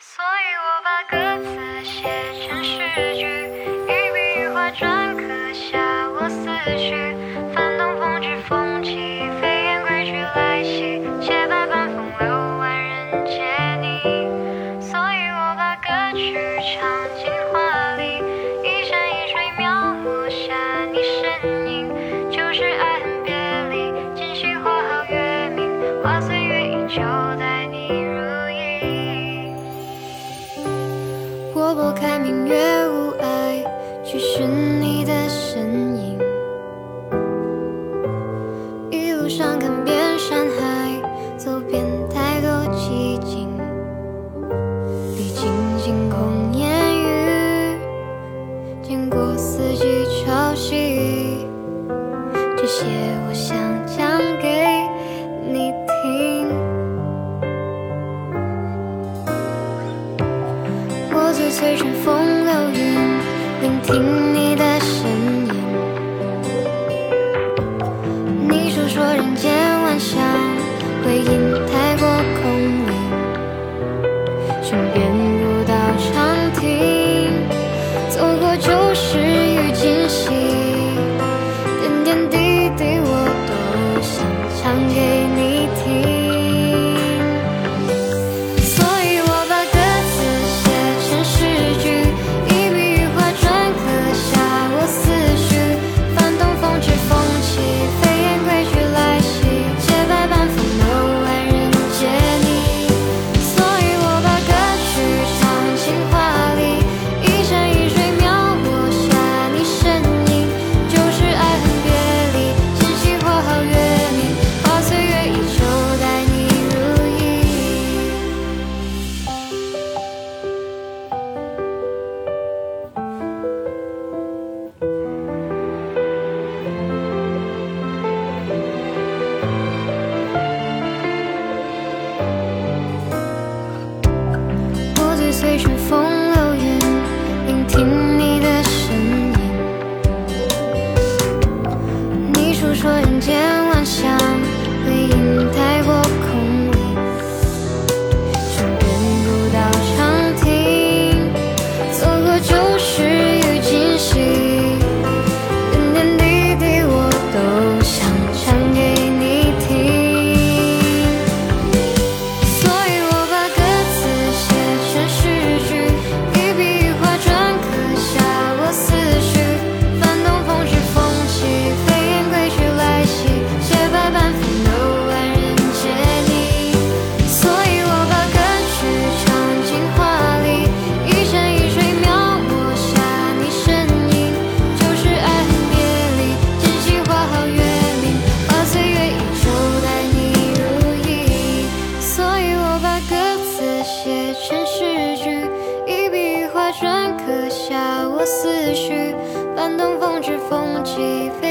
所以我把歌词写成诗句一笔一划篆刻下我思绪。拨开明月雾霭，去寻你的身影。一路上看遍山海，走遍太多奇景。历经晴空烟雨，见过四季潮汐，这些我想讲给你。随春风流云聆听你的声音。你诉说人间万象回音太过空灵。寻遍古道长亭走过旧时与今夕点点滴滴我都想唱给你听。瞬刻下我思绪，伴东风之风起飞。